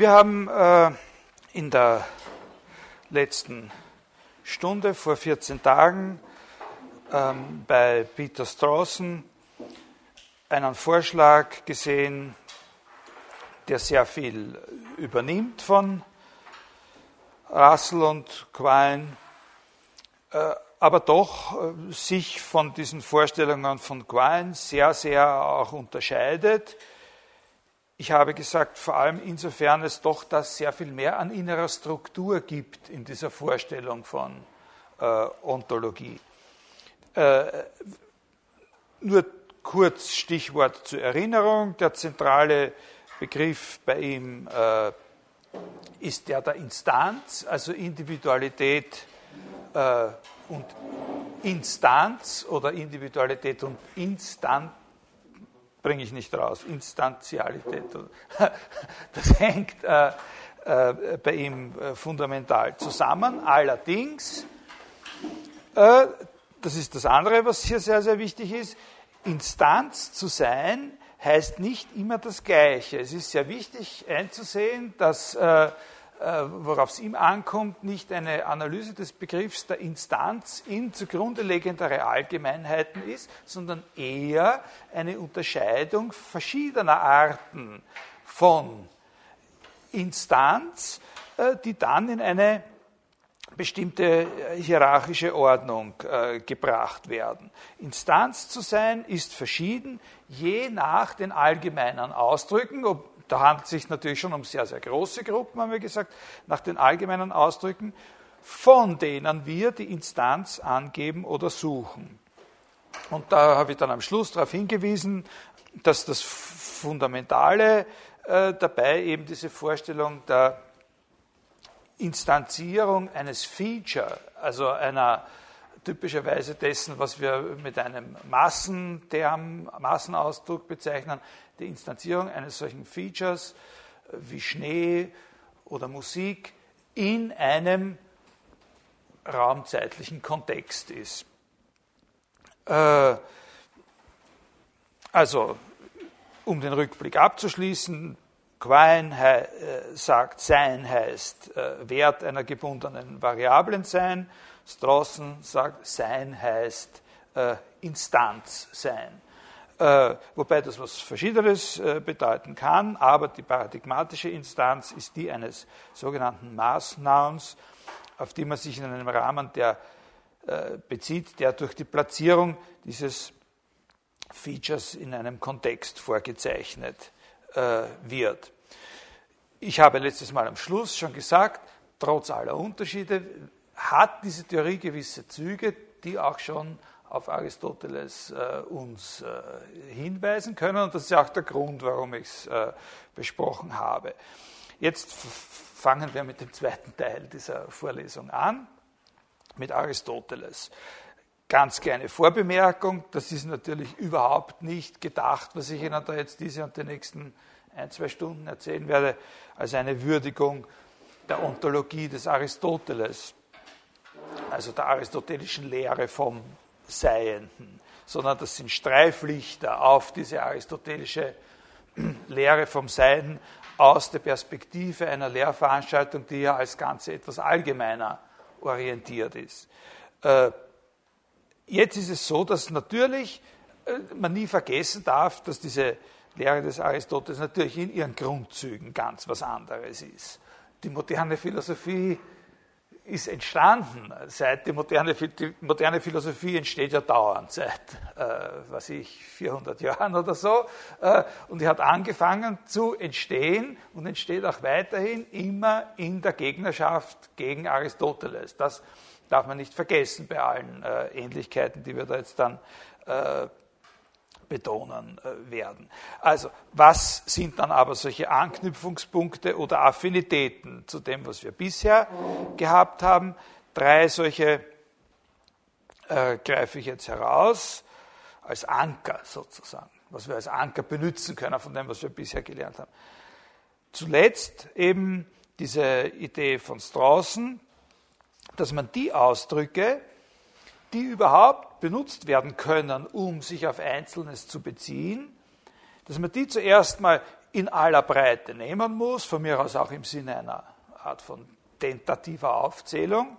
Wir haben äh, in der letzten Stunde vor 14 Tagen ähm, bei Peter Strawson einen Vorschlag gesehen, der sehr viel übernimmt von Russell und Quine, äh, aber doch äh, sich von diesen Vorstellungen von Quine sehr, sehr auch unterscheidet. Ich habe gesagt, vor allem insofern es doch das sehr viel mehr an innerer Struktur gibt in dieser Vorstellung von äh, Ontologie. Äh, nur kurz Stichwort zur Erinnerung. Der zentrale Begriff bei ihm äh, ist der der Instanz, also Individualität äh, und Instanz oder Individualität und Instanz bringe ich nicht raus. Instantialität. Das hängt äh, äh, bei ihm äh, fundamental zusammen. Allerdings, äh, das ist das andere, was hier sehr, sehr wichtig ist, Instanz zu sein heißt nicht immer das Gleiche. Es ist sehr wichtig einzusehen, dass äh, worauf es ihm ankommt, nicht eine Analyse des Begriffs der Instanz in zugrunde legendere Allgemeinheiten ist, sondern eher eine Unterscheidung verschiedener Arten von Instanz, äh, die dann in eine bestimmte hierarchische Ordnung äh, gebracht werden. Instanz zu sein ist verschieden, je nach den allgemeinen Ausdrücken, ob da handelt es sich natürlich schon um sehr, sehr große Gruppen, haben wir gesagt, nach den allgemeinen Ausdrücken, von denen wir die Instanz angeben oder suchen. Und da habe ich dann am Schluss darauf hingewiesen, dass das Fundamentale äh, dabei eben diese Vorstellung der Instanzierung eines Feature, also einer typischerweise dessen, was wir mit einem Massenterm, Massenausdruck bezeichnen, die Instanzierung eines solchen Features äh, wie Schnee oder Musik in einem raumzeitlichen Kontext ist. Äh, also, um den Rückblick abzuschließen, Quine äh, sagt, Sein heißt Wert einer gebundenen Variablen sein. Strawson sagt, Sein heißt Instanz sein. Äh, wobei das was Verschiedenes äh, bedeuten kann, aber die paradigmatische Instanz ist die eines sogenannten Maßnouns, auf die man sich in einem Rahmen der äh, bezieht, der durch die Platzierung dieses Features in einem Kontext vorgezeichnet wird. Ich habe letztes Mal am Schluss schon gesagt, trotz aller Unterschiede hat diese Theorie gewisse Züge, die auch schon auf Aristoteles äh, uns äh, hinweisen können. Und das ist auch der Grund, warum ich es äh, besprochen habe. Jetzt fangen wir mit dem zweiten Teil dieser Vorlesung an, mit Aristoteles. Ganz kleine Vorbemerkung, das ist natürlich überhaupt nicht gedacht, was ich Ihnen da jetzt diese und die nächsten ein, zwei Stunden erzählen werde, als eine Würdigung der Ontologie des Aristoteles, also der aristotelischen Lehre vom Seienden, sondern das sind Streiflichter auf diese aristotelische Lehre vom Seien aus der Perspektive einer Lehrveranstaltung, die ja als Ganze etwas allgemeiner orientiert ist. Äh, jetzt ist es so, dass natürlich äh, man nie vergessen darf, dass diese Lehre des Aristoteles natürlich in ihren Grundzügen ganz was anderes ist. Die moderne Philosophie ist entstanden, seit die moderne, die moderne Philosophie entsteht ja dauernd, seit, äh, was ich, 400 Jahren oder so. Äh, und die hat angefangen zu entstehen und entsteht auch weiterhin immer in der Gegnerschaft gegen Aristoteles. Das darf man nicht vergessen bei allen äh, Ähnlichkeiten, die wir da jetzt dann äh, betonen äh, werden. Also, was sind dann aber solche Anknüpfungspunkte oder Affinitäten zu dem, was wir bisher gehabt haben? Drei solche äh, greife ich jetzt heraus als Anker sozusagen, was wir als Anker benutzen können von dem, was wir bisher gelernt haben. Zuletzt eben diese Idee von Straußen, dass man die Ausdrücke, die überhaupt benutzt werden können, um sich auf Einzelnes zu beziehen, dass man die zuerst mal in aller Breite nehmen muss, von mir aus auch im Sinne einer Art von tentativer Aufzählung,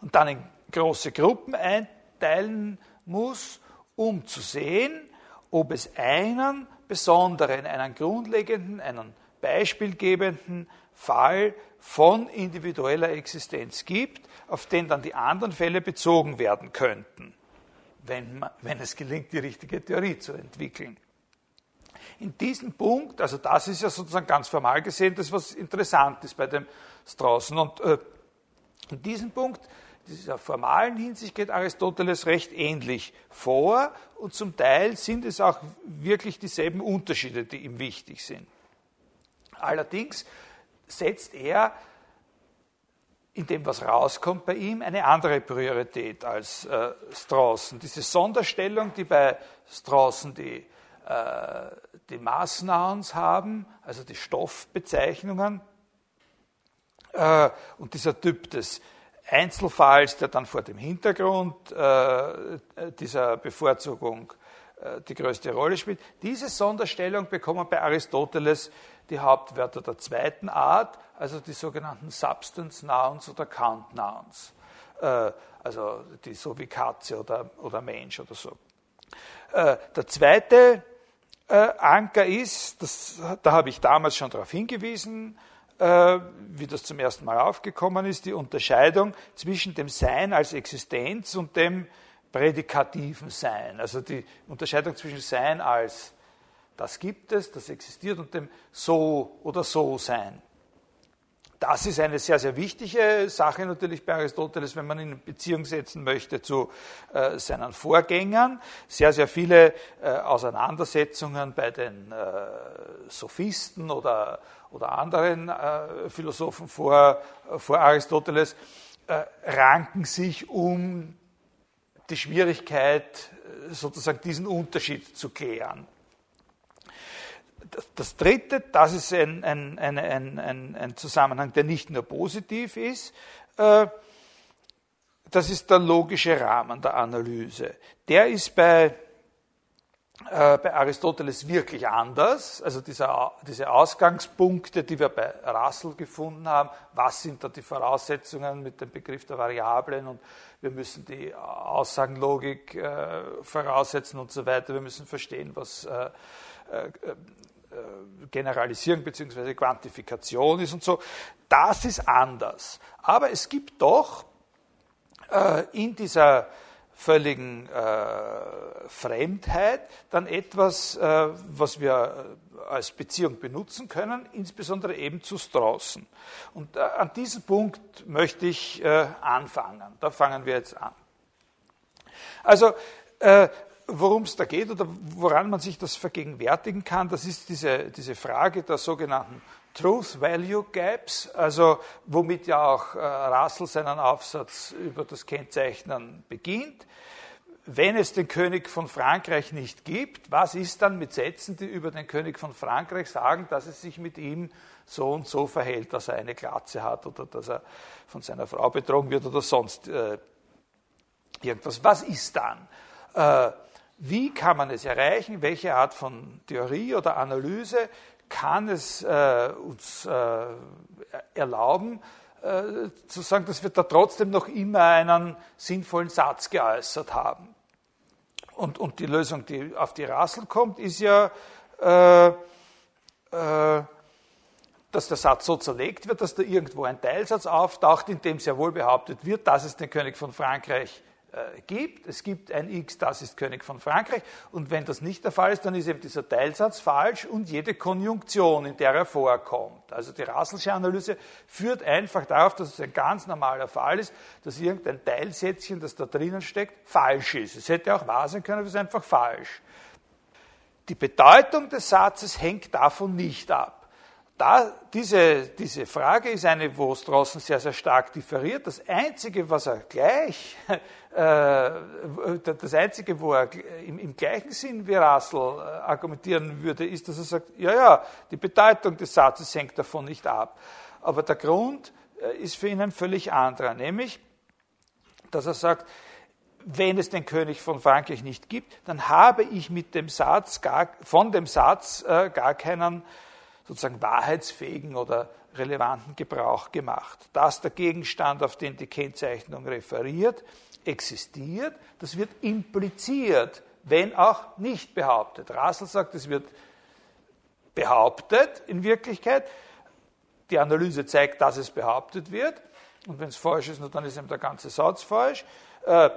und dann in große Gruppen einteilen muss, um zu sehen, ob es einen besonderen, einen grundlegenden, einen beispielgebenden Fall von individueller Existenz gibt, auf den dann die anderen Fälle bezogen werden könnten, wenn, man, wenn es gelingt, die richtige Theorie zu entwickeln. In diesem Punkt, also das ist ja sozusagen ganz formal gesehen das, was interessant ist bei dem Straußen. Und äh, in diesem Punkt, dieser formalen Hinsicht geht Aristoteles recht ähnlich vor und zum Teil sind es auch wirklich dieselben Unterschiede, die ihm wichtig sind. Allerdings setzt er in dem, was rauskommt bei ihm, eine andere Priorität als äh, Strawson. Diese Sonderstellung, die bei Strawson die, äh, die Maßnouns haben, also die Stoffbezeichnungen, äh, und dieser Typ des Einzelfalls, der dann vor dem Hintergrund äh, dieser Bevorzugung äh, die größte Rolle spielt. Diese Sonderstellung bekommen bei Aristoteles die Hauptwörter der zweiten Art, also die sogenannten Substance Nouns oder Count Nouns, äh, also die so wie Katze oder, oder Mensch oder so. Äh, der zweite äh, Anker ist, das, da habe ich damals schon darauf hingewiesen, wie das zum ersten Mal aufgekommen ist, die Unterscheidung zwischen dem Sein als Existenz und dem prädikativen Sein. Also die Unterscheidung zwischen Sein als das gibt es, das existiert und dem So oder So-Sein. Das ist eine sehr, sehr wichtige Sache natürlich bei Aristoteles, wenn man ihn in Beziehung setzen möchte zu äh, seinen Vorgängern. Sehr, sehr viele äh, Auseinandersetzungen bei den äh, Sophisten oder, oder anderen äh, Philosophen vor, vor Aristoteles äh, ranken sich um die Schwierigkeit, äh, sozusagen diesen Unterschied zu klären. Das Dritte, das ist ein, ein, ein, ein, Zusammenhang, der nicht nur positiv ist, äh, das ist der logische Rahmen der Analyse. Der ist bei, äh, bei Aristoteles wirklich anders. Also diese, diese Ausgangspunkte, die wir bei Russell gefunden haben, was sind da die Voraussetzungen mit dem Begriff der Variablen und wir müssen die Aussagenlogik äh, voraussetzen und so weiter. Wir müssen verstehen, was äh, äh, Generalisierung bzw. Quantifikation ist und so. Das ist anders. Aber es gibt doch äh, in dieser völligen äh, Fremdheit dann etwas, äh, was wir als Beziehung benutzen können, insbesondere eben zu Straußen. Und äh, an diesem Punkt möchte ich äh, anfangen. Da fangen wir jetzt an. Also worum es da geht oder woran man sich das vergegenwärtigen kann, das ist diese, diese Frage der sogenannten Truth-Value Gaps, also womit ja auch äh, Russell seinen Aufsatz über das Kennzeichnen beginnt. Wenn es den König von Frankreich nicht gibt, was ist dann mit Sätzen, die über den König von Frankreich sagen, dass es sich mit ihm so und so verhält, dass er eine Glatze hat oder dass er von seiner Frau betrogen wird oder sonst äh, irgendwas. Was ist dann? Äh, wie kann man es erreichen? Welche Art von Theorie oder Analyse kann es äh, uns äh, erlauben, äh, zu sagen, dass wir da trotzdem noch immer einen sinnvollen Satz geäußert haben? Und, und die Lösung, die auf die Rassel kommt, ist ja, äh, äh, dass der Satz so zerlegt wird, dass da irgendwo ein Teilsatz auftaucht, in dem sehr wohl behauptet wird, dass es den König von Frankreich äh, gibt. Es gibt ein X, das ist König von Frankreich. Und wenn das nicht der Fall ist, dann ist eben dieser Teilsatz falsch und jede Konjunktion, in der er vorkommt. Also die Russellsche Analyse führt einfach darauf, dass es ein ganz normaler Fall ist, dass irgendein Teilsätzchen, das da drinnen steckt, falsch ist. Es hätte auch wahr sein können, aber es ist einfach falsch. Die Bedeutung des Satzes hängt davon nicht ab. Da, diese, diese Frage ist eine, wo Strawson sehr, sehr stark differiert. Das Einzige, was er gleich, äh, das Einzige, wo er im, im gleichen Sinn wie Russell äh, argumentieren würde, ist, dass er sagt, ja, ja, die Bedeutung des Satzes hängt davon nicht ab. Aber der Grund äh, ist für ihn ein völlig anderer, nämlich, dass er sagt, wenn es den König von Frankreich nicht gibt, dann habe ich mit dem Satz gar, von dem Satz äh, gar keinen sozusagen wahrheitsfähigen oder relevanten Gebrauch gemacht. Dass der Gegenstand, auf den die Kennzeichnung referiert, existiert, das wird impliziert, wenn auch nicht behauptet. Russell sagt, es wird behauptet in Wirklichkeit. Die Analyse zeigt, dass es behauptet wird. Und wenn es falsch ist, dann ist eben der ganze Satz falsch. Äh,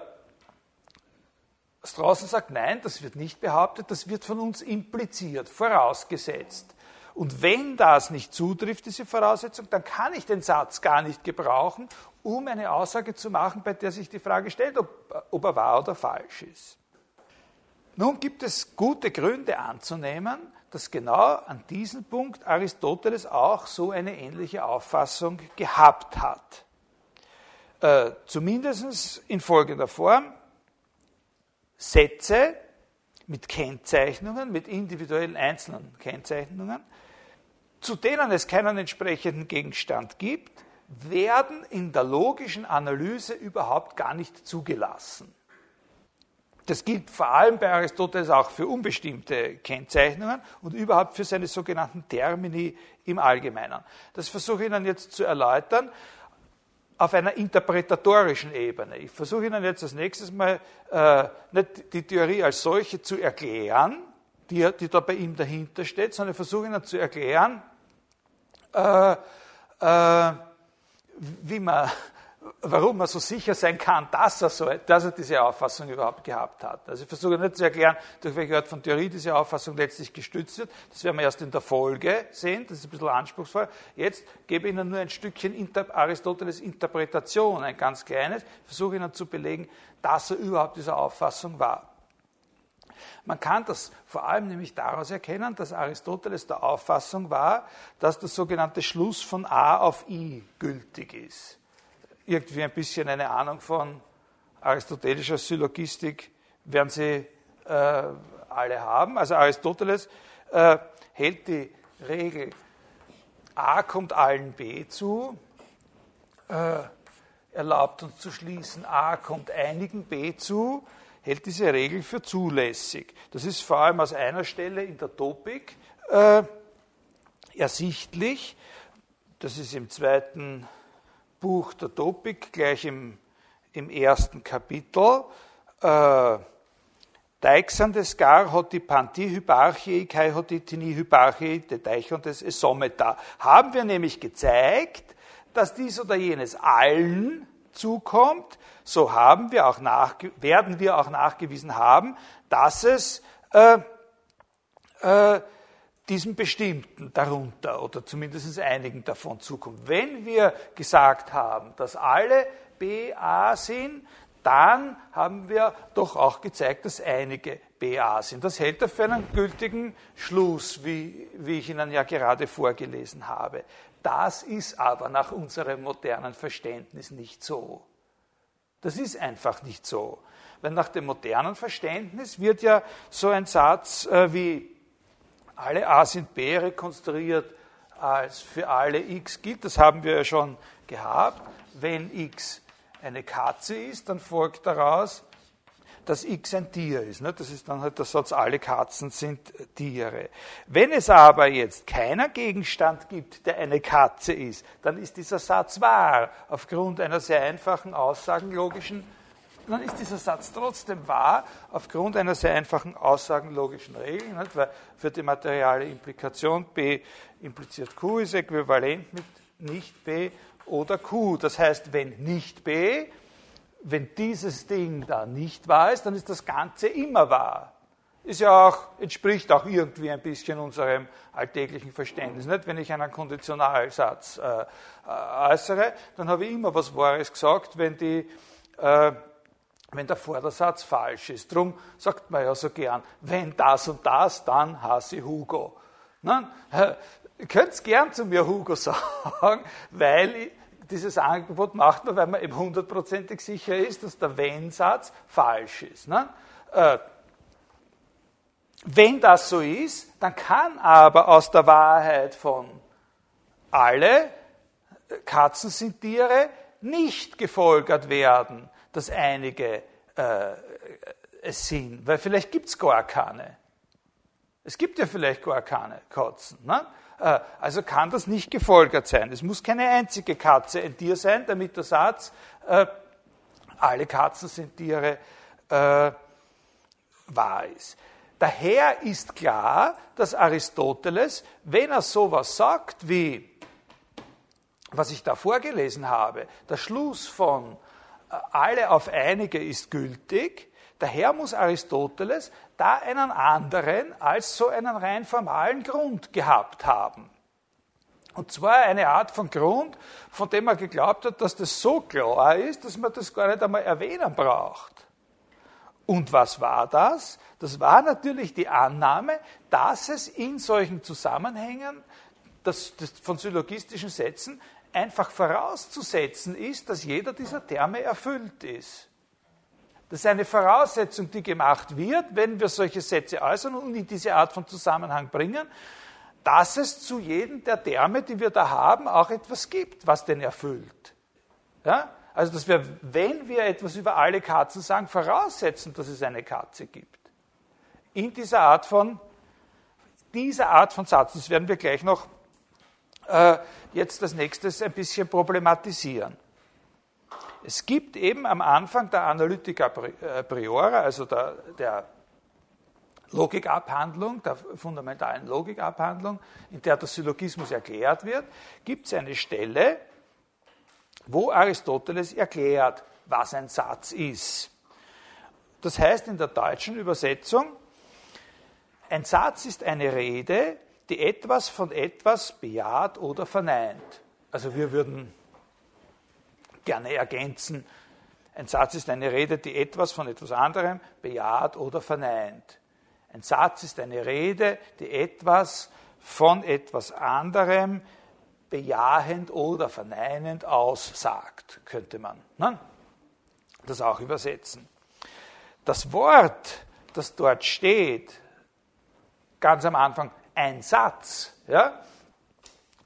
Straußen sagt, nein, das wird nicht behauptet, das wird von uns impliziert, vorausgesetzt. Und wenn das nicht zutrifft, diese Voraussetzung, dann kann ich den Satz gar nicht gebrauchen, um eine Aussage zu machen, bei der sich die Frage stellt, ob, ob er wahr oder falsch ist. Nun gibt es gute Gründe anzunehmen, dass genau an diesem Punkt Aristoteles auch so eine ähnliche Auffassung gehabt hat. Äh, zumindest in folgender Form. Sätze mit Kennzeichnungen, mit individuellen einzelnen Kennzeichnungen, zu denen es keinen entsprechenden Gegenstand gibt, werden in der logischen Analyse überhaupt gar nicht zugelassen. Das gilt vor allem bei Aristoteles auch für unbestimmte Kennzeichnungen und überhaupt für seine sogenannten Termini im Allgemeinen. Das versuche ich Ihnen jetzt zu erläutern auf einer interpretatorischen Ebene. Ich versuche Ihnen jetzt als nächstes mal äh, nicht die Theorie als solche zu erklären, die, die da bei ihm dahinter steht, sondern ich versuche Ihnen zu erklären, äh, äh, wie man warum man so sicher sein kann, dass er, so, dass er diese Auffassung überhaupt gehabt hat. Also ich versuche nicht zu erklären, durch welche Art von Theorie diese Auffassung letztlich gestützt wird. Das werden wir erst in der Folge sehen, das ist ein bisschen anspruchsvoll. Jetzt gebe ich Ihnen nur ein Stückchen Inter Aristoteles Interpretation, ein ganz kleines, ich versuche Ihnen zu belegen, dass er überhaupt dieser Auffassung war. Man kann das vor allem nämlich daraus erkennen, dass Aristoteles der Auffassung war, dass der sogenannte Schluss von A auf I gültig ist irgendwie ein bisschen eine Ahnung von aristotelischer Syllogistik werden Sie äh, alle haben. Also Aristoteles äh, hält die Regel A kommt allen B zu, äh, erlaubt uns zu schließen, A kommt einigen B zu, hält diese Regel für zulässig. Das ist vor allem aus einer Stelle in der Topik äh, ersichtlich. Das ist im zweiten Buch der Topik, gleich im, im ersten Kapitel. Äh, Deixandes gar hoti panti hyparchie, kai hoti tini hyparchie, de deichondes esometa. Haben wir nämlich gezeigt, dass dies oder jenes allen zukommt, so haben wir auch nach, werden wir auch nachgewiesen haben, dass es äh, äh, diesem Bestimmten darunter oder zumindest einigen davon zukommt. Wenn wir gesagt haben, dass alle BA sind, dann haben wir doch auch gezeigt, dass einige BA sind. Das hält er für einen gültigen Schluss, wie, wie ich Ihnen ja gerade vorgelesen habe. Das ist aber nach unserem modernen Verständnis nicht so. Das ist einfach nicht so. Weil nach dem modernen Verständnis wird ja so ein Satz äh, wie alle a sind b rekonstruiert als für alle x gilt. Das haben wir ja schon gehabt. Wenn x eine Katze ist, dann folgt daraus, dass x ein Tier ist. Das ist dann halt der Satz, alle Katzen sind Tiere. Wenn es aber jetzt keiner Gegenstand gibt, der eine Katze ist, dann ist dieser Satz wahr, aufgrund einer sehr einfachen aussagenlogischen dann ist dieser Satz trotzdem wahr, aufgrund einer sehr einfachen aussagenlogischen Regel, nicht? weil für die materiale Implikation B impliziert Q ist äquivalent mit nicht B oder Q. Das heißt, wenn nicht B, wenn dieses Ding da nicht wahr ist, dann ist das Ganze immer wahr. Ist ja auch, entspricht auch irgendwie ein bisschen unserem alltäglichen Verständnis. Nicht? Wenn ich einen Konditionalsatz äh, äh äußere, dann habe ich immer was Wahres gesagt, wenn die äh, wenn der Vordersatz falsch ist. Darum sagt man ja so gern, wenn das und das, dann hasse ich Hugo. Nein, ihr könnt gern zu mir Hugo sagen, weil dieses Angebot macht man, weil man eben hundertprozentig sicher ist, dass der Wenn-Satz falsch ist. Ne? Äh, wenn das so ist, dann kann aber aus der Wahrheit von alle Katzen sind Tiere nicht gefolgert werden, dass einige äh, es sind, weil vielleicht gibt es gar keine. Es gibt ja vielleicht gar keine Katzen. Ne? Äh, also kann das nicht gefolgert sein. Es muss keine einzige Katze ein Tier sein, damit der Satz, äh, alle Katzen sind Tiere, äh, wahr ist. Daher ist klar, dass Aristoteles, wenn er sowas sagt wie, was ich da vorgelesen habe, der Schluss von alle auf einige ist gültig, daher muss Aristoteles da einen anderen als so einen rein formalen Grund gehabt haben. Und zwar eine Art von Grund, von dem er geglaubt hat, dass das so klar ist, dass man das gar nicht einmal erwähnen braucht. Und was war das? Das war natürlich die Annahme, dass es in solchen Zusammenhängen das, das von syllogistischen Sätzen einfach vorauszusetzen ist, dass jeder dieser Terme erfüllt ist. Das ist eine Voraussetzung, die gemacht wird, wenn wir solche Sätze äußern und in diese Art von Zusammenhang bringen, dass es zu jedem der Terme, die wir da haben, auch etwas gibt, was den erfüllt. Ja? Also, dass wir, wenn wir etwas über alle Katzen sagen, voraussetzen, dass es eine Katze gibt. In dieser Art von, dieser Art von Satz, das werden wir gleich noch äh, jetzt als nächstes ein bisschen problematisieren. Es gibt eben am Anfang der Analytica äh, priora, also der, der Logikabhandlung, der fundamentalen Logikabhandlung, in der der Syllogismus erklärt wird, gibt es eine Stelle, wo Aristoteles erklärt, was ein Satz ist. Das heißt in der deutschen Übersetzung, ein Satz ist eine Rede, die etwas von etwas bejaht oder verneint. Also wir würden gerne ergänzen, ein Satz ist eine Rede, die etwas von etwas anderem bejaht oder verneint. Ein Satz ist eine Rede, die etwas von etwas anderem bejahend oder verneinend aussagt, könnte man ne? das auch übersetzen. Das Wort, das dort steht, ganz am Anfang, ein Satz, ja,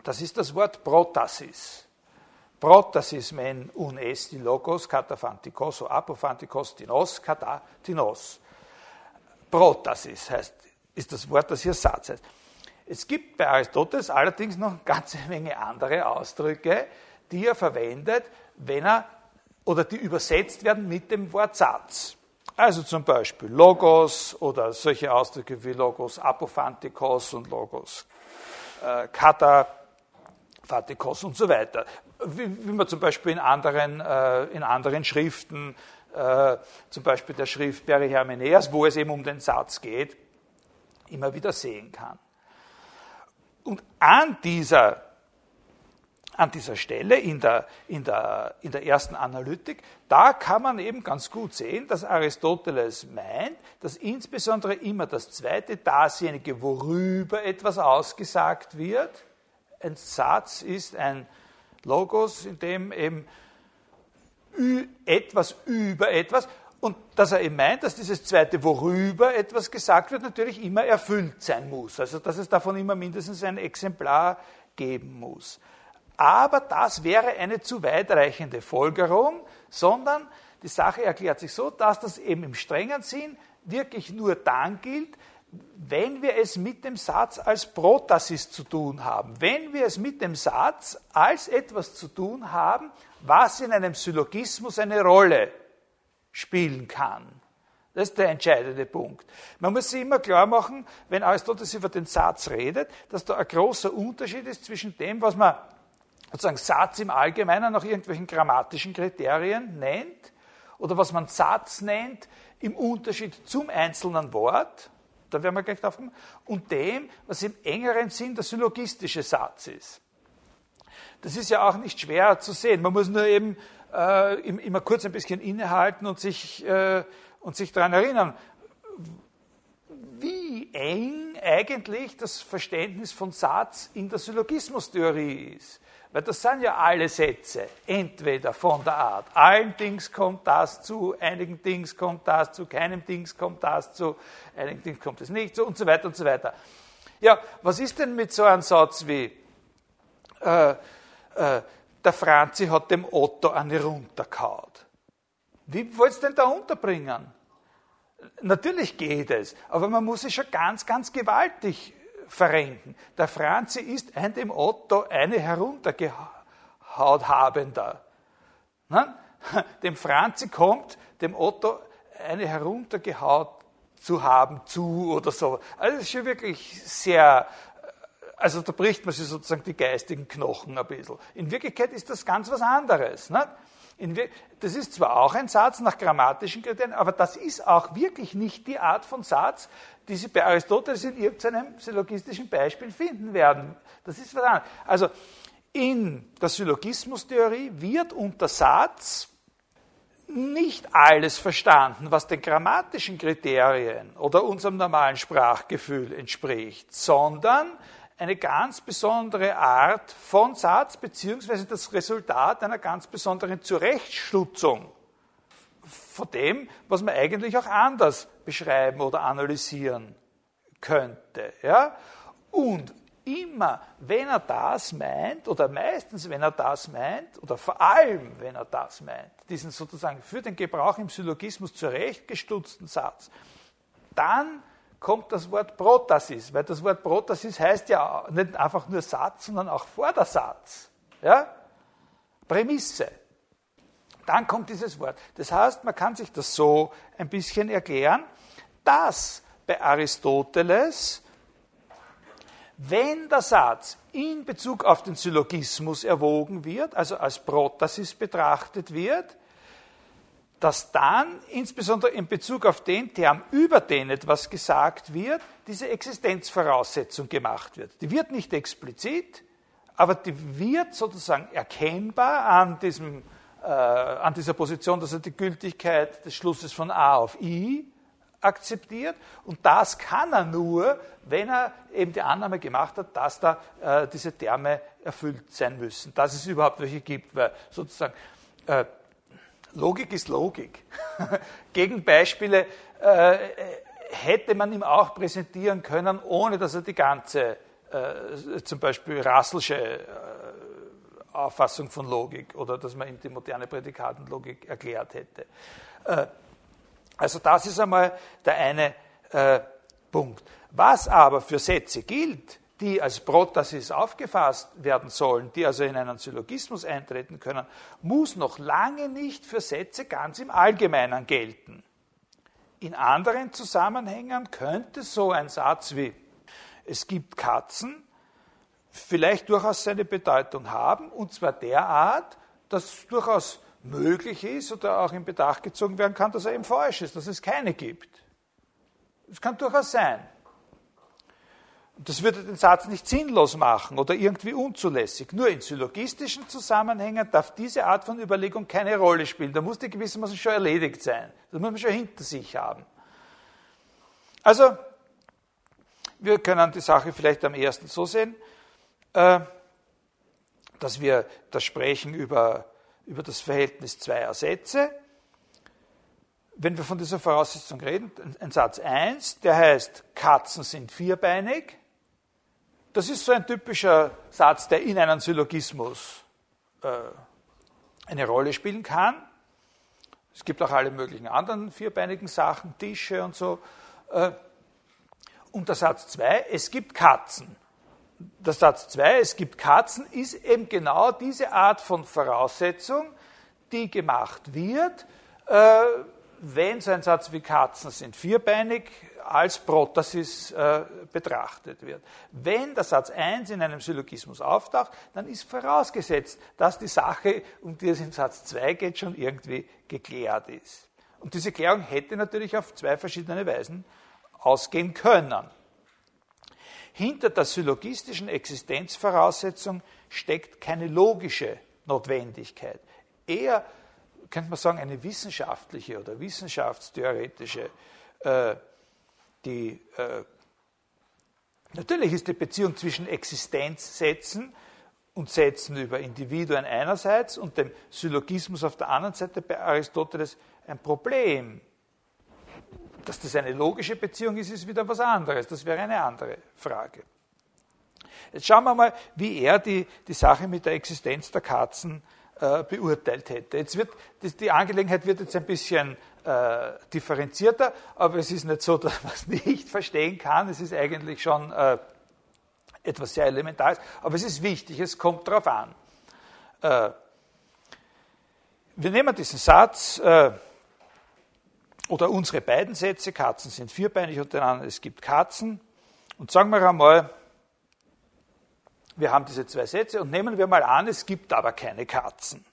das ist das Wort Protasis. Protasis men un esti logos kataphantikos o apophantikos tinos kata tinos. Protasis heißt, ist das Wort, das hier Satz heißt. Es gibt bei Aristoteles allerdings noch eine ganze Menge andere Ausdrücke, die er verwendet, wenn er oder die übersetzt werden mit dem Wort Satz. Also zum Beispiel Logos oder solche Ausdrücke wie Logos apophantikos und Logos äh, kataphantikos und so weiter. Wie, wie man zum Beispiel in anderen, äh, in anderen Schriften, äh, zum Beispiel der Schrift Perihermeneas, wo es eben um den Satz geht, immer wieder sehen kann. Und an dieser an dieser Stelle in der, in, der, in der ersten Analytik, da kann man eben ganz gut sehen, dass Aristoteles meint, dass insbesondere immer das zweite dasjenige, worüber etwas ausgesagt wird, ein Satz ist ein Logos, in dem eben etwas über etwas, und dass er eben meint, dass dieses zweite, worüber etwas gesagt wird, natürlich immer erfüllt sein muss. Also dass es davon immer mindestens ein Exemplar geben muss aber das wäre eine zu weitreichende Folgerung, sondern die Sache erklärt sich so, dass das eben im strengen Sinn wirklich nur dann gilt, wenn wir es mit dem Satz als Protasis zu tun haben, wenn wir es mit dem Satz als etwas zu tun haben, was in einem Syllogismus eine Rolle spielen kann. Das ist der entscheidende Punkt. Man muss sich immer klar machen, wenn Aristoteles über den Satz redet, dass da ein großer Unterschied ist zwischen dem, was man sozusagen Satz im Allgemeinen nach irgendwelchen grammatischen Kriterien nennt oder was man Satz nennt im Unterschied zum einzelnen Wort, da werden wir gleich drauf kommen, und dem, was im engeren Sinn der syllogistische Satz ist. Das ist ja auch nicht schwer zu sehen. Man muss nur eben äh, immer kurz ein bisschen innehalten und sich, äh, und sich daran erinnern, wie eng eigentlich das Verständnis von Satz in der Syllogismustheorie ist. Weil das sind ja alle Sätze, entweder von der Art, allen Dings kommt das zu, einigen Dings kommt das zu, keinem Dings kommt das zu, einigen Dings kommt es nicht zu und so weiter und so weiter. Ja, was ist denn mit so einem Satz wie, äh, äh, der Franzi hat dem Otto eine runtergehaut? Wie wollt ihr denn da unterbringen? Natürlich geht es, aber man muss es schon ganz, ganz gewaltig verrenken. Der Franzi ist ein dem Otto eine heruntergehaut habender. Ne? Dem Franzi kommt dem Otto eine heruntergehaut zu haben zu oder so. Also das ist schon wirklich sehr, also da bricht man sich sozusagen die geistigen Knochen ein bisschen. In Wirklichkeit ist das ganz was anderes. Ne? Das ist zwar auch ein Satz nach grammatischen Kriterien, aber das ist auch wirklich nicht die Art von Satz, die Sie bei Aristoteles in irgendeinem syllogistischen Beispiel finden werden. Das ist was anderes. Also in der Syllogismustheorie wird unter Satz nicht alles verstanden, was den grammatischen Kriterien oder unserem normalen Sprachgefühl entspricht, sondern eine ganz besondere Art von Satz, beziehungsweise das Resultat einer ganz besonderen Zurechtstutzung von dem, was man eigentlich auch anders beschreiben oder analysieren könnte. Ja? Und immer, wenn er das meint, oder meistens, wenn er das meint, oder vor allem, wenn er das meint, diesen sozusagen für den Gebrauch im Syllogismus zurechtgestutzten Satz, dann kommt das Wort Protasis, weil das Wort Protasis heißt ja nicht einfach nur Satz, sondern auch Vordersatz. Ja? Prämisse. Dann kommt dieses Wort. Das heißt, man kann sich das so ein bisschen erklären, dass bei Aristoteles wenn der Satz in Bezug auf den Syllogismus erwogen wird, also als Protasis betrachtet wird, dass dann insbesondere in Bezug auf den Term, über den etwas gesagt wird, diese Existenzvoraussetzung gemacht wird. Die wird nicht explizit, aber die wird sozusagen erkennbar an, diesem, äh, an dieser Position, dass er die Gültigkeit des Schlusses von A auf I akzeptiert und das kann er nur, wenn er eben die Annahme gemacht hat, dass da äh, diese Terme erfüllt sein müssen, dass es überhaupt welche gibt, weil sozusagen äh, Logik ist Logik. Gegenbeispiele äh, hätte man ihm auch präsentieren können, ohne dass er die ganze, äh, zum Beispiel Rasselsche äh, Auffassung von Logik oder dass man ihm die moderne Prädikatenlogik erklärt hätte. Äh, also das ist einmal der eine äh, Punkt. Was aber für Sätze gilt, die als Protasis aufgefasst werden sollen, die also in einen Syllogismus eintreten können, muss noch lange nicht für Sätze ganz im Allgemeinen gelten. In anderen Zusammenhängen könnte so ein Satz wie es gibt Katzen vielleicht durchaus seine Bedeutung haben, und zwar derart, dass durchaus möglich ist oder auch in Bedacht gezogen werden kann, dass er eben falsch ist, dass es keine gibt. Das kann durchaus sein. Das würde den Satz nicht sinnlos machen oder irgendwie unzulässig. Nur in syllogistischen Zusammenhängen darf diese Art von Überlegung keine Rolle spielen. Da muss die gewissermaßen schon erledigt sein. Das muss man schon hinter sich haben. Also, wir können die Sache vielleicht am ersten so sehen, äh, dass wir das Sprechen über über das Verhältnis zweier Sätze. Wenn wir von dieser Voraussetzung reden, ein Satz 1, der heißt, Katzen sind vierbeinig. Das ist so ein typischer Satz, der in einem Syllogismus äh, eine Rolle spielen kann. Es gibt auch alle möglichen anderen vierbeinigen Sachen, Tische und so. Äh, und der Satz 2, es gibt Katzen der Satz 2, es gibt Katzen, ist eben genau diese Art von Voraussetzung, die gemacht wird, äh, wenn so ein Satz wie Katzen sind vierbeinig als Protasis äh, betrachtet wird. Wenn der Satz 1 in einem Syllogismus auftaucht, dann ist vorausgesetzt, dass die Sache, um die es in Satz 2 geht, schon irgendwie geklärt ist. Und diese Klärung hätte natürlich auf zwei verschiedene Weisen ausgehen können. Hinter der syllogistischen Existenzvoraussetzung steckt keine logische Notwendigkeit. Eher, könnte man sagen, eine wissenschaftliche oder wissenschaftstheoretische. Äh, die, äh, natürlich ist die Beziehung zwischen Existenzsätzen und Sätzen über Individuen einerseits und dem Syllogismus auf der anderen Seite bei Aristoteles ein Problem. Dass das eine logische Beziehung ist, ist wieder was anderes. Das wäre eine andere Frage. Jetzt schauen wir mal, wie er die, die Sache mit der Existenz der Katzen äh, beurteilt hätte. Jetzt wird, die Angelegenheit wird jetzt ein bisschen äh, differenzierter, aber es ist nicht so, dass man es nicht verstehen kann. Es ist eigentlich schon äh, etwas sehr Elementares, aber es ist wichtig, es kommt darauf an. Äh, wir nehmen diesen Satz, äh, oder unsere beiden Sätze, Katzen sind vierbeinig und den anderen, es gibt Katzen, und sagen wir einmal, wir haben diese zwei Sätze und nehmen wir mal an, es gibt aber keine Katzen.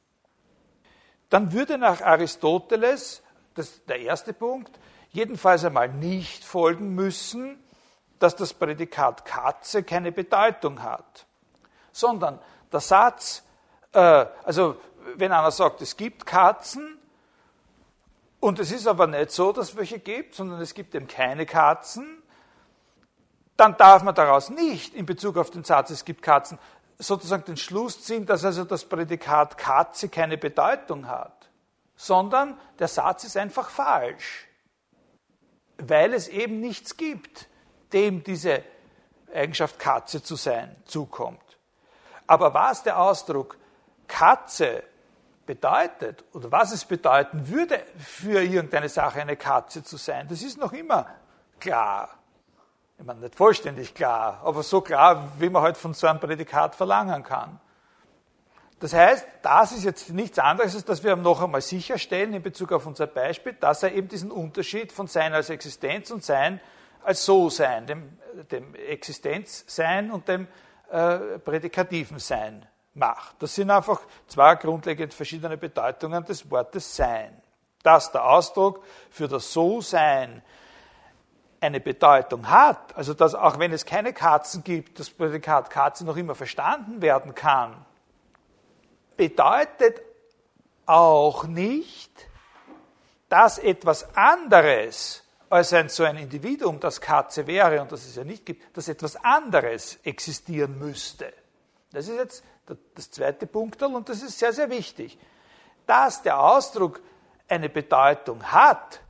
Dann würde nach Aristoteles, das ist der erste Punkt, jedenfalls einmal nicht folgen müssen, dass das Prädikat Katze keine Bedeutung hat, sondern der Satz, äh, also wenn einer sagt, es gibt Katzen, und es ist aber nicht so, dass es welche gibt, sondern es gibt eben keine Katzen, dann darf man daraus nicht in Bezug auf den Satz, es gibt Katzen, sozusagen den Schluss ziehen, dass also das Prädikat Katze keine Bedeutung hat, sondern der Satz ist einfach falsch, weil es eben nichts gibt, dem diese Eigenschaft Katze zu sein zukommt. Aber was der Ausdruck Katze bedeutet oder was es bedeuten würde, für irgendeine Sache eine Katze zu sein, das ist noch immer klar. Ich meine, nicht vollständig klar, aber so klar, wie man halt von so einem Prädikat verlangen kann. Das heißt, das ist jetzt nichts anderes, als dass wir noch einmal sicherstellen in Bezug auf unser Beispiel, dass er eben diesen Unterschied von Sein als Existenz und Sein als So-Sein, dem, dem Existenzsein und dem äh, prädikativen Sein macht. Das sind einfach zwei grundlegend verschiedene Bedeutungen des Wortes Sein. Dass der Ausdruck für das So-Sein eine Bedeutung hat, also dass auch wenn es keine Katzen gibt, das Prädikat Katze noch immer verstanden werden kann, bedeutet auch nicht, dass etwas anderes als ein, so ein Individuum, das Katze wäre und das es ja nicht gibt, dass etwas anderes existieren müsste. Das ist jetzt das zweite Punkt und das ist sehr, sehr wichtig. Dass der Ausdruck eine Bedeutung hat,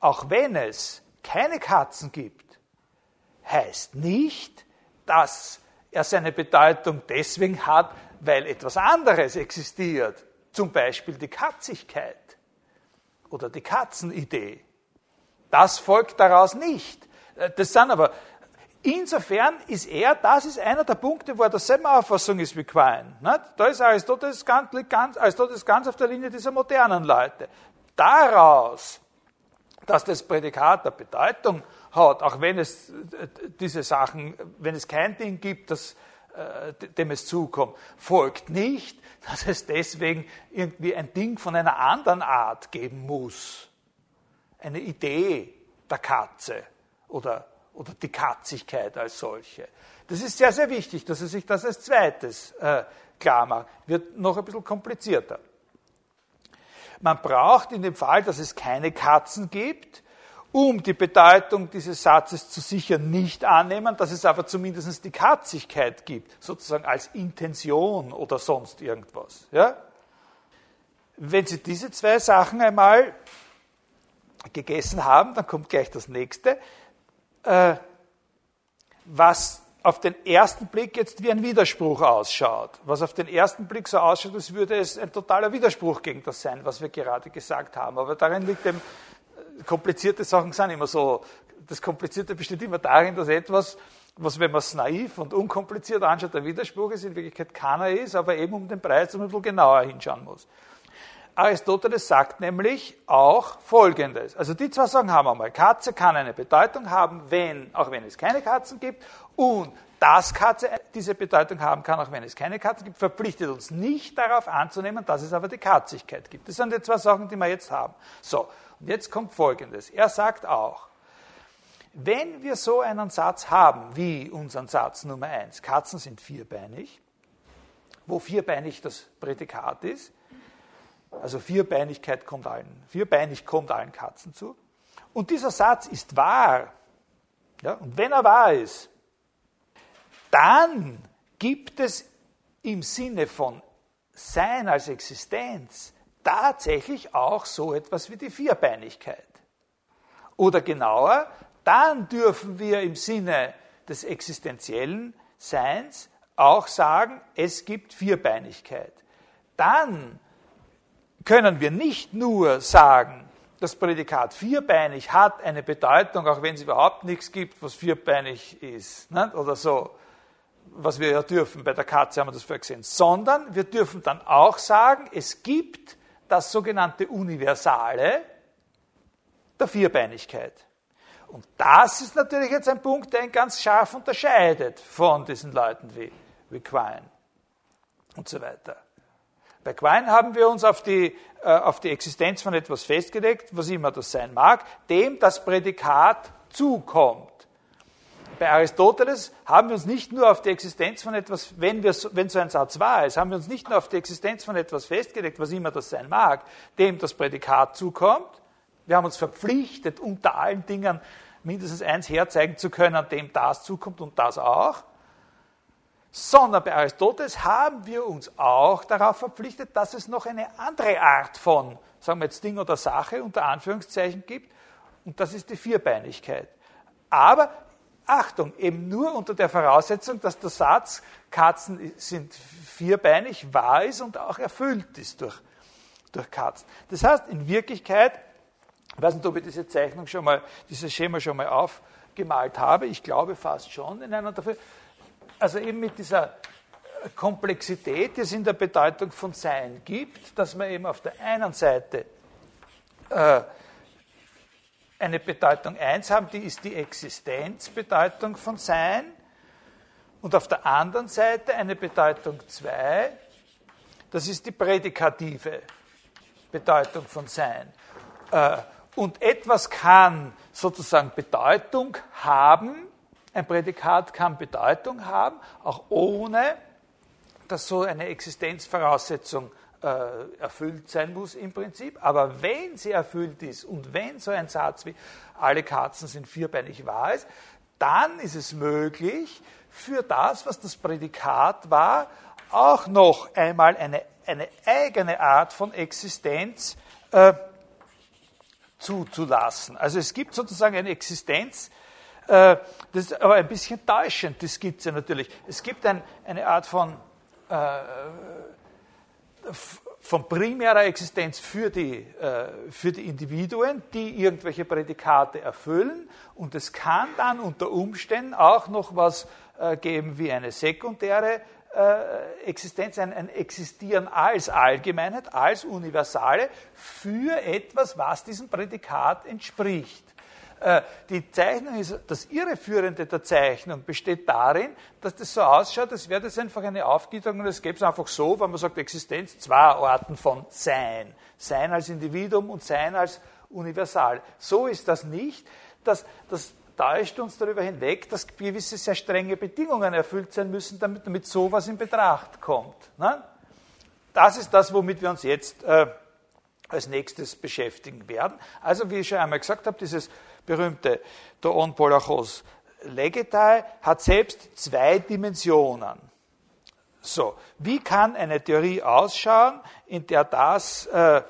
auch wenn es keine Katzen gibt, heißt nicht, dass er seine Bedeutung deswegen hat, weil etwas anderes existiert, zum Beispiel die Katzigkeit oder die Katzenidee. Das folgt daraus nicht. Das sind aber Insofern ist er, das ist einer der Punkte, wo er derselben Auffassung ist wie Quine. Da ist Aristoteles ganz, ganz, Aristoteles ganz auf der Linie dieser modernen Leute. Daraus, dass das Prädikat der Bedeutung hat, auch wenn es äh, diese Sachen, wenn es kein Ding gibt, das, äh, dem es zukommt, folgt nicht, dass es deswegen irgendwie ein Ding von einer anderen Art geben muss. Eine Idee der Katze oder oder die Katzigkeit als solche. Das ist sehr, sehr wichtig, dass er sich das als zweites äh, klar macht. Wird noch ein bisschen komplizierter. Man braucht in dem Fall, dass es keine Katzen gibt, um die Bedeutung dieses Satzes zu sichern, nicht annehmen, dass es aber zumindest die Katzigkeit gibt, sozusagen als Intention oder sonst irgendwas. Ja? Wenn Sie diese zwei Sachen einmal gegessen haben, dann kommt gleich das nächste äh, was auf den ersten Blick jetzt wie ein Widerspruch ausschaut, was auf den ersten Blick so ausschaut, als würde es ein totaler Widerspruch gegen das sein, was wir gerade gesagt haben. Aber darin liegt eben, komplizierte Sachen sind immer so, das Komplizierte besteht immer darin, dass etwas, was, wenn man es naiv und unkompliziert anschaut, ein Widerspruch ist, in Wirklichkeit keiner ist, aber eben um den Preis ein bisschen genauer hinschauen muss. Aristoteles sagt nämlich auch Folgendes. Also die zwei Sachen haben wir mal. Katze kann eine Bedeutung haben, wenn, auch wenn es keine Katzen gibt. Und dass Katze diese Bedeutung haben kann, auch wenn es keine Katzen gibt, verpflichtet uns nicht darauf anzunehmen, dass es aber die Katzigkeit gibt. Das sind die zwei Sachen, die wir jetzt haben. So, und jetzt kommt Folgendes. Er sagt auch, wenn wir so einen Satz haben, wie unseren Satz Nummer eins, Katzen sind vierbeinig, wo vierbeinig das Prädikat ist, also Vierbeinigkeit kommt allen, vierbeinig kommt allen Katzen zu. Und dieser Satz ist wahr. Ja, und wenn er wahr ist, dann gibt es im Sinne von Sein als Existenz tatsächlich auch so etwas wie die Vierbeinigkeit. Oder genauer, dann dürfen wir im Sinne des existenziellen Seins auch sagen, es gibt Vierbeinigkeit. Dann können wir nicht nur sagen, das Prädikat vierbeinig hat eine Bedeutung, auch wenn es überhaupt nichts gibt, was vierbeinig ist, nicht? oder so, was wir ja dürfen, bei der Katze haben wir das vorher gesehen, sondern wir dürfen dann auch sagen, es gibt das sogenannte Universale der Vierbeinigkeit. Und das ist natürlich jetzt ein Punkt, der ihn ganz scharf unterscheidet von diesen Leuten wie, wie Quine und so weiter. Bei Quine haben wir uns auf die, äh, auf die Existenz von etwas festgelegt, was immer das sein mag, dem das Prädikat zukommt. Bei Aristoteles haben wir uns nicht nur auf die Existenz von etwas, wenn, wir, wenn so ein Satz wahr ist, haben wir uns nicht nur auf die Existenz von etwas festgelegt, was immer das sein mag, dem das Prädikat zukommt. Wir haben uns verpflichtet, unter allen Dingen mindestens eins herzeigen zu können, dem das zukommt und das auch sondern bei Aristoteles haben wir uns auch darauf verpflichtet, dass es noch eine andere Art von, sagen wir jetzt Ding oder Sache unter Anführungszeichen gibt, und das ist die Vierbeinigkeit. Aber Achtung, eben nur unter der Voraussetzung, dass der Satz Katzen sind vierbeinig wahr ist und auch erfüllt ist durch, durch Katzen. Das heißt, in Wirklichkeit, ich weiß nicht, ob ich diese Zeichnung schon mal, dieses Schema schon mal aufgemalt habe, ich glaube fast schon in einer dafür, also eben mit dieser Komplexität, die es in der Bedeutung von Sein gibt, dass man eben auf der einen Seite äh, eine Bedeutung 1 haben, die ist die Existenzbedeutung von Sein, und auf der anderen Seite eine Bedeutung 2, das ist die prädikative Bedeutung von Sein. Äh, und etwas kann sozusagen Bedeutung haben, ein Prädikat kann Bedeutung haben, auch ohne, dass so eine Existenzvoraussetzung erfüllt sein muss im Prinzip. Aber wenn sie erfüllt ist und wenn so ein Satz wie alle Katzen sind vierbeinig wahr ist, dann ist es möglich, für das, was das Prädikat war, auch noch einmal eine, eine eigene Art von Existenz äh, zuzulassen. Also es gibt sozusagen eine Existenz, äh, das ist aber ein bisschen täuschend, die Skizze natürlich. Es gibt ein, eine Art von, äh, von primärer Existenz für die, äh, für die Individuen, die irgendwelche Prädikate erfüllen. Und es kann dann unter Umständen auch noch was äh, geben wie eine sekundäre äh, Existenz, ein, ein, Existieren als Allgemeinheit, als Universale für etwas, was diesem Prädikat entspricht. Äh, die Zeichnung ist, das Irreführende der Zeichnung besteht darin, dass das so ausschaut, als wäre das einfach eine Aufgliederung und es gäbe es einfach so, wenn man sagt Existenz, zwei Arten von Sein. Sein als Individuum und Sein als Universal. So ist das nicht. Das, das täuscht uns darüber hinweg, dass gewisse sehr strenge Bedingungen erfüllt sein müssen, damit, damit sowas in Betracht kommt. Ne? Das ist das, womit wir uns jetzt äh, als nächstes beschäftigen werden. Also, wie ich schon einmal gesagt habe, dieses berühmte Doon Polachos Legetai, hat selbst zwei Dimensionen. So, wie kann eine Theorie ausschauen, in der das, äh,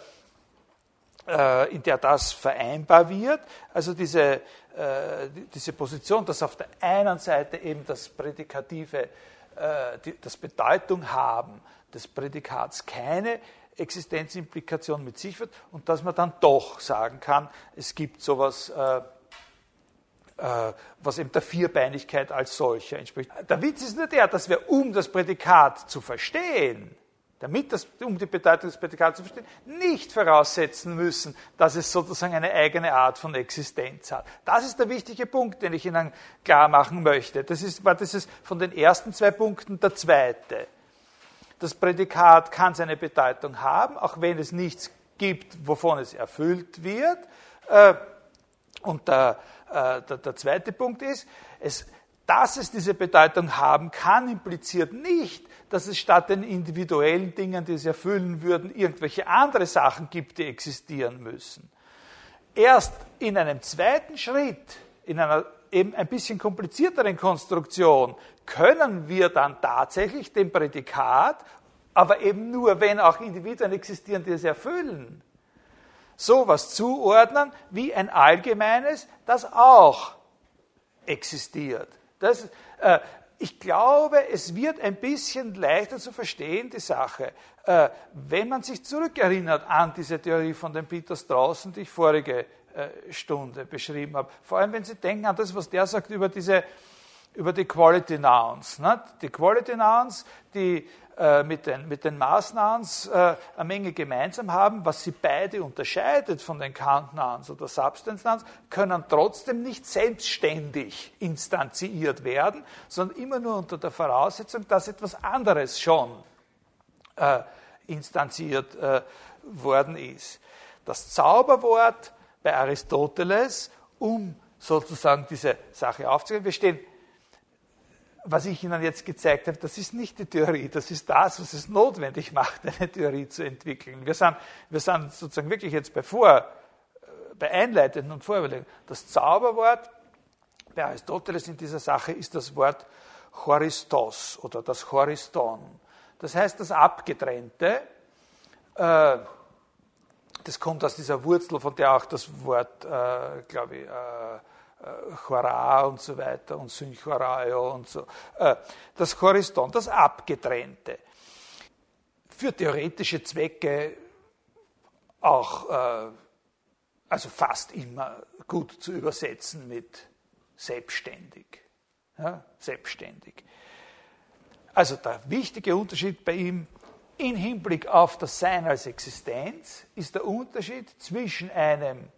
äh, in der das vereinbar wird? Also diese, äh, diese Position, dass auf der einen Seite eben das Prädikative, äh, die, das Bedeutung haben des Prädikats keine Existenzimplikation mit sich wird und dass man dann doch sagen kann, es gibt sowas, äh, äh, was eben der Vierbeinigkeit als solcher entspricht. Der Witz ist nur der, dass wir, um das Prädikat zu verstehen, damit das, um die Bedeutung des Prädikats zu verstehen, nicht voraussetzen müssen, dass es sozusagen eine eigene Art von Existenz hat. Das ist der wichtige Punkt, den ich Ihnen klar machen möchte. Das ist, das ist von den ersten zwei Punkten der zweite. Das Prädikat kann seine Bedeutung haben, auch wenn es nichts gibt, wovon es erfüllt wird. Äh, und der, äh, der, der zweite Punkt ist, es, dass es diese Bedeutung haben kann, impliziert nicht, dass es statt den individuellen Dingen, die es erfüllen würden, irgendwelche andere Sachen gibt, die existieren müssen. Erst in einem zweiten Schritt, in einer eben ein bisschen komplizierteren Konstruktion können wir dann tatsächlich dem Prädikat, aber eben nur, wenn auch Individuen existieren, die es erfüllen, sowas zuordnen wie ein allgemeines, das auch existiert. Das, äh, ich glaube, es wird ein bisschen leichter zu verstehen, die Sache, äh, wenn man sich zurückerinnert an diese Theorie von dem Peter Straußen, die ich vorige Stunde beschrieben habe. Vor allem, wenn Sie denken an das, was der sagt über diese über die Quality Nouns. Ne? Die Quality Nouns, die äh, mit, den, mit den Maßnouns äh, eine Menge gemeinsam haben, was sie beide unterscheidet von den Count Nouns oder Substance Nouns, können trotzdem nicht selbstständig instanziert werden, sondern immer nur unter der Voraussetzung, dass etwas anderes schon äh, instanziert äh, worden ist. Das Zauberwort bei Aristoteles, um sozusagen diese Sache aufzugeben, wir stehen was ich Ihnen jetzt gezeigt habe, das ist nicht die Theorie, das ist das, was es notwendig macht, eine Theorie zu entwickeln. Wir sind, wir sind sozusagen wirklich jetzt bei, Vor, bei Einleitenden und Vorüberlegungen. Das Zauberwort bei Aristoteles in dieser Sache ist das Wort Choristos oder das Choriston. Das heißt das Abgetrennte. Äh, das kommt aus dieser Wurzel, von der auch das Wort, äh, glaube ich, äh, äh, Chora und so weiter und Synchoraio und so. Äh, das Choriston, das Abgetrennte. Für theoretische Zwecke auch, äh, also fast immer gut zu übersetzen mit selbstständig. Ja, selbstständig. Also der wichtige Unterschied bei ihm in Hinblick auf das Sein als Existenz ist der Unterschied zwischen einem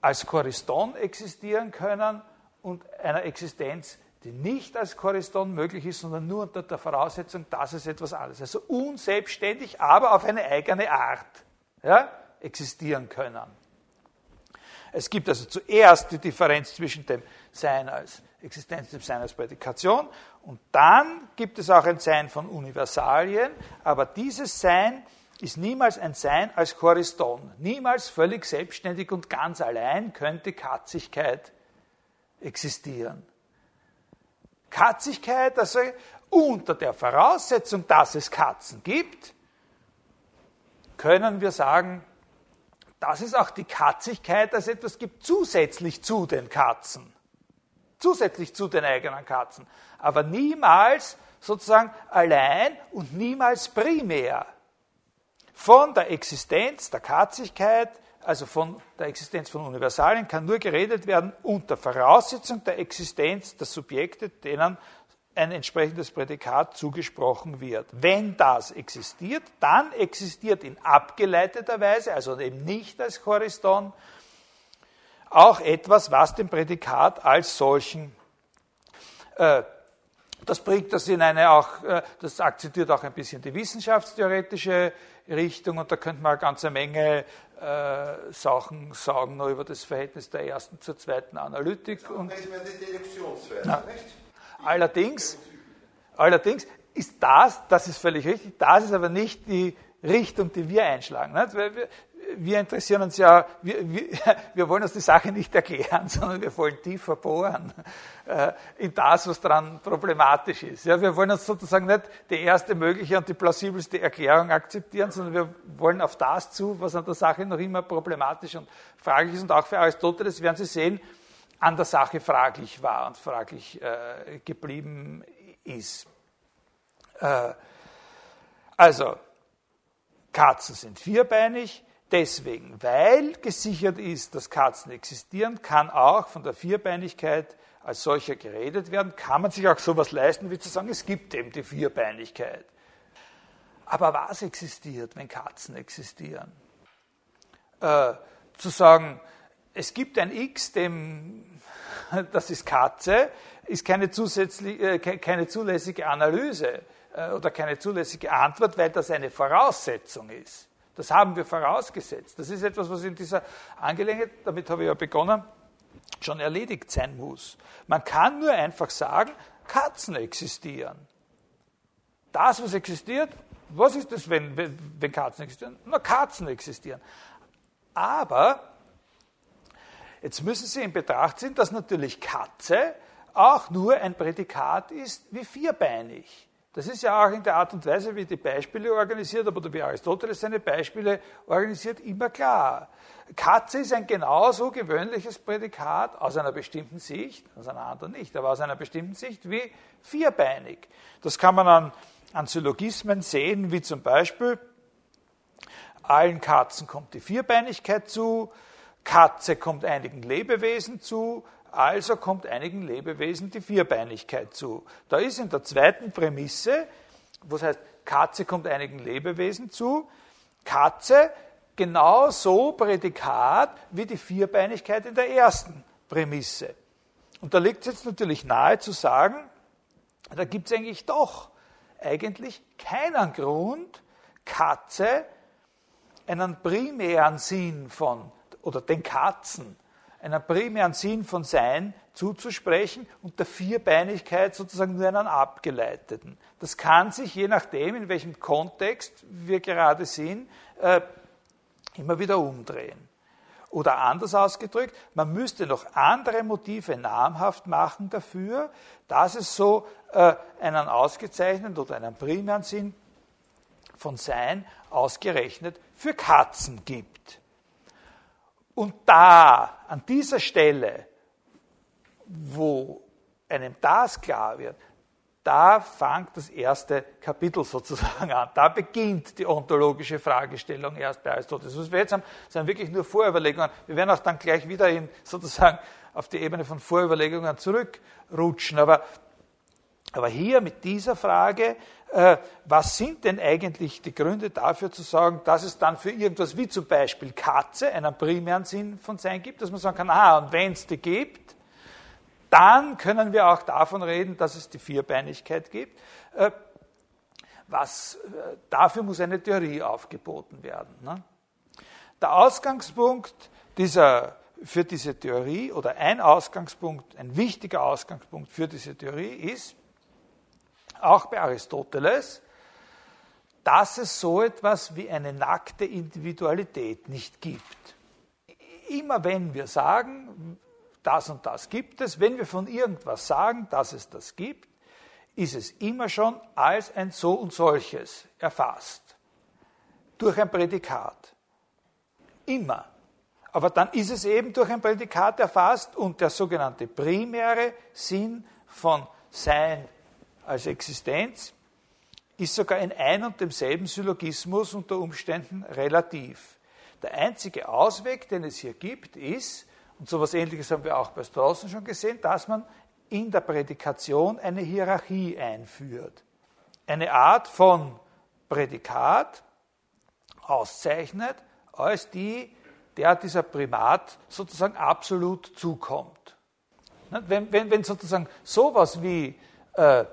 als Choriston existieren können und einer Existenz, die nicht als Choriston möglich ist, sondern nur unter der Voraussetzung, dass es etwas anderes, also unselbstständig, aber auf eine eigene Art ja, existieren können. Es gibt also zuerst die Differenz zwischen dem Sein als Existenz, dem Sein als Prädikation und dann gibt es auch ein Sein von Universalien, aber dieses Sein ist niemals ein Sein als Choriston. Niemals völlig selbstständig und ganz allein könnte Katzigkeit existieren. Katzigkeit, also unter der Voraussetzung, dass es Katzen gibt, können wir sagen, dass es auch die Katzigkeit als etwas gibt zusätzlich zu den Katzen. Zusätzlich zu den eigenen Katzen. Aber niemals sozusagen allein und niemals primär. Von der Existenz der Katzigkeit, also von der Existenz von Universalien, kann nur geredet werden unter Voraussetzung der Existenz der Subjekte, denen ein entsprechendes Prädikat zugesprochen wird. Wenn das existiert, dann existiert in abgeleiteter Weise, also eben nicht als Choriston, auch etwas, was dem Prädikat als solchen äh, das bringt das in eine auch, äh, das akzeptiert auch ein bisschen die wissenschaftstheoretische Richtung und da könnte man eine ganze Menge äh, Sachen sagen noch über das Verhältnis der ersten zur zweiten Analytik. Und, na, allerdings, allerdings ist das, das ist völlig richtig, das ist aber nicht die Richtung, die wir einschlagen. Weil wir, wir interessieren uns ja, wir, wir, wir, wollen uns die Sache nicht erklären, sondern wir wollen tiefer bohren äh, in das, was daran problematisch ist. Ja, wir wollen uns sozusagen nicht die erste mögliche und die plausibelste Erklärung akzeptieren, sondern wir wollen auf das zu, was an der Sache noch immer problematisch und fraglich ist. Und auch für Aristoteles werden Sie sehen, an der Sache fraglich war und fraglich äh, geblieben ist. Äh, also, Katzen sind vierbeinig, Deswegen, weil gesichert ist, dass Katzen existieren, kann auch von der Vierbeinigkeit als solcher geredet werden, kann man sich auch sowas leisten, wie zu sagen, es gibt eben die Vierbeinigkeit. Aber was existiert, wenn Katzen existieren? Äh, zu sagen, es gibt ein X, dem, das ist Katze, ist keine, zusätzliche, äh, keine zulässige Analyse oder keine zulässige Antwort, weil das eine Voraussetzung ist. Das haben wir vorausgesetzt. Das ist etwas, was in dieser Angelegenheit, damit habe ich ja begonnen, schon erledigt sein muss. Man kann nur einfach sagen, Katzen existieren. Das, was existiert, was ist das, wenn, wenn, Katzen existieren? Na, Katzen existieren. Aber jetzt müssen Sie in Betracht ziehen, dass natürlich Katze auch nur ein Prädikat ist wie vierbeinig. Das ist ja auch in der Art und Weise, wie die Beispiele organisiert, aber wie Aristoteles seine Beispiele organisiert, immer klar. Katze ist ein genauso gewöhnliches Prädikat aus einer bestimmten Sicht, aus einer anderen nicht, aber aus einer bestimmten Sicht wie vierbeinig. Das kann man an, an Syllogismen sehen, wie zum Beispiel, allen Katzen kommt die Vierbeinigkeit zu, Katze kommt einigen Lebewesen zu, also kommt einigen Lebewesen die Vierbeinigkeit zu. Da ist in der zweiten Prämisse, was heißt, Katze kommt einigen Lebewesen zu, Katze genau so Prädikat wie die Vierbeinigkeit in der ersten Prämisse. Und da liegt es jetzt natürlich nahe zu sagen, da gibt es eigentlich doch eigentlich keinen Grund, Katze einen primären Sinn von, oder den Katzen, einen primären Sinn von Sein zuzusprechen und der Vierbeinigkeit sozusagen nur einen abgeleiteten. Das kann sich, je nachdem, in welchem Kontext wir gerade sind, äh, immer wieder umdrehen. Oder anders ausgedrückt, man müsste noch andere Motive namhaft machen dafür, dass es so äh, einen ausgezeichneten oder einen primären Sinn von Sein ausgerechnet für Katzen gibt. Und da, an dieser Stelle, wo einem das klar wird, da fängt das erste Kapitel sozusagen an. Da beginnt die ontologische Fragestellung erst bei Aristoteles. Was wir jetzt haben, sind wirklich nur Vorüberlegungen. Wir werden auch dann gleich wieder in, sozusagen auf die Ebene von Vorüberlegungen zurückrutschen. Aber, aber hier mit dieser Frage, was sind denn eigentlich die Gründe dafür zu sagen, dass es dann für irgendwas wie zum Beispiel Katze einen primären Sinn von Sein gibt, dass man sagen kann, ah, und wenn es die gibt, dann können wir auch davon reden, dass es die Vierbeinigkeit gibt. Äh, was, äh, dafür muss eine Theorie aufgeboten werden. Ne? Der Ausgangspunkt dieser, für diese Theorie oder ein Ausgangspunkt, ein wichtiger Ausgangspunkt für diese Theorie ist, auch bei Aristoteles, dass es so etwas wie eine nackte Individualität nicht gibt. Immer wenn wir sagen, das und das gibt es. Wenn wir von irgendwas sagen, dass es das gibt, ist es immer schon als ein so und solches erfasst. Durch ein Prädikat. Immer. Aber dann ist es eben durch ein Prädikat erfasst und der sogenannte primäre Sinn von Sein als Existenz ist sogar in ein und demselben Syllogismus unter Umständen relativ. Der einzige Ausweg, den es hier gibt, ist, und so etwas Ähnliches haben wir auch bei Strawson schon gesehen, dass man in der Prädikation eine Hierarchie einführt. Eine Art von Prädikat auszeichnet, als die, der dieser Primat sozusagen absolut zukommt. Wenn, wenn, wenn sozusagen sowas wie äh,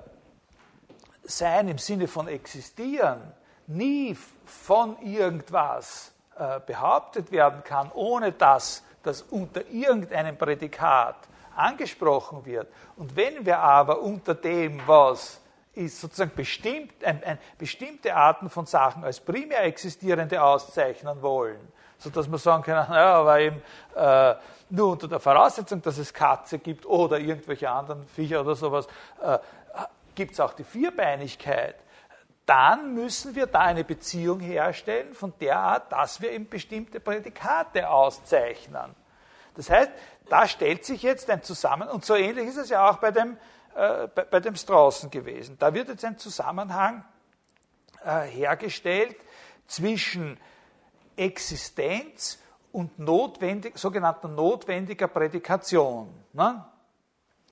Sein im Sinne von existieren nie von irgendwas äh, behauptet werden kann, ohne dass das unter irgendeinem Prädikat angesprochen wird. Und wenn wir aber unter dem, was ist sozusagen bestimmt, ein, ein, bestimmte Arten von Sachen als primär existierende auszeichnen wollen, sodass wir sagen können, naja, aber eben äh, nur unter der Voraussetzung, dass es Katze gibt oder irgendwelche anderen Viecher oder sowas, äh, gibt es auch die Vierbeinigkeit dann müssen wir da eine Beziehung herstellen von der Art, dass wir eben bestimmte Prädikate auszeichnen. Das heißt, da stellt sich jetzt ein Zusammenhang, und so ähnlich ist es ja auch bei dem, äh, bei, bei, dem Straußen gewesen. Da wird jetzt ein Zusammenhang äh, hergestellt zwischen Existenz und notwendig, sogenannter notwendiger Prädikation. Ne?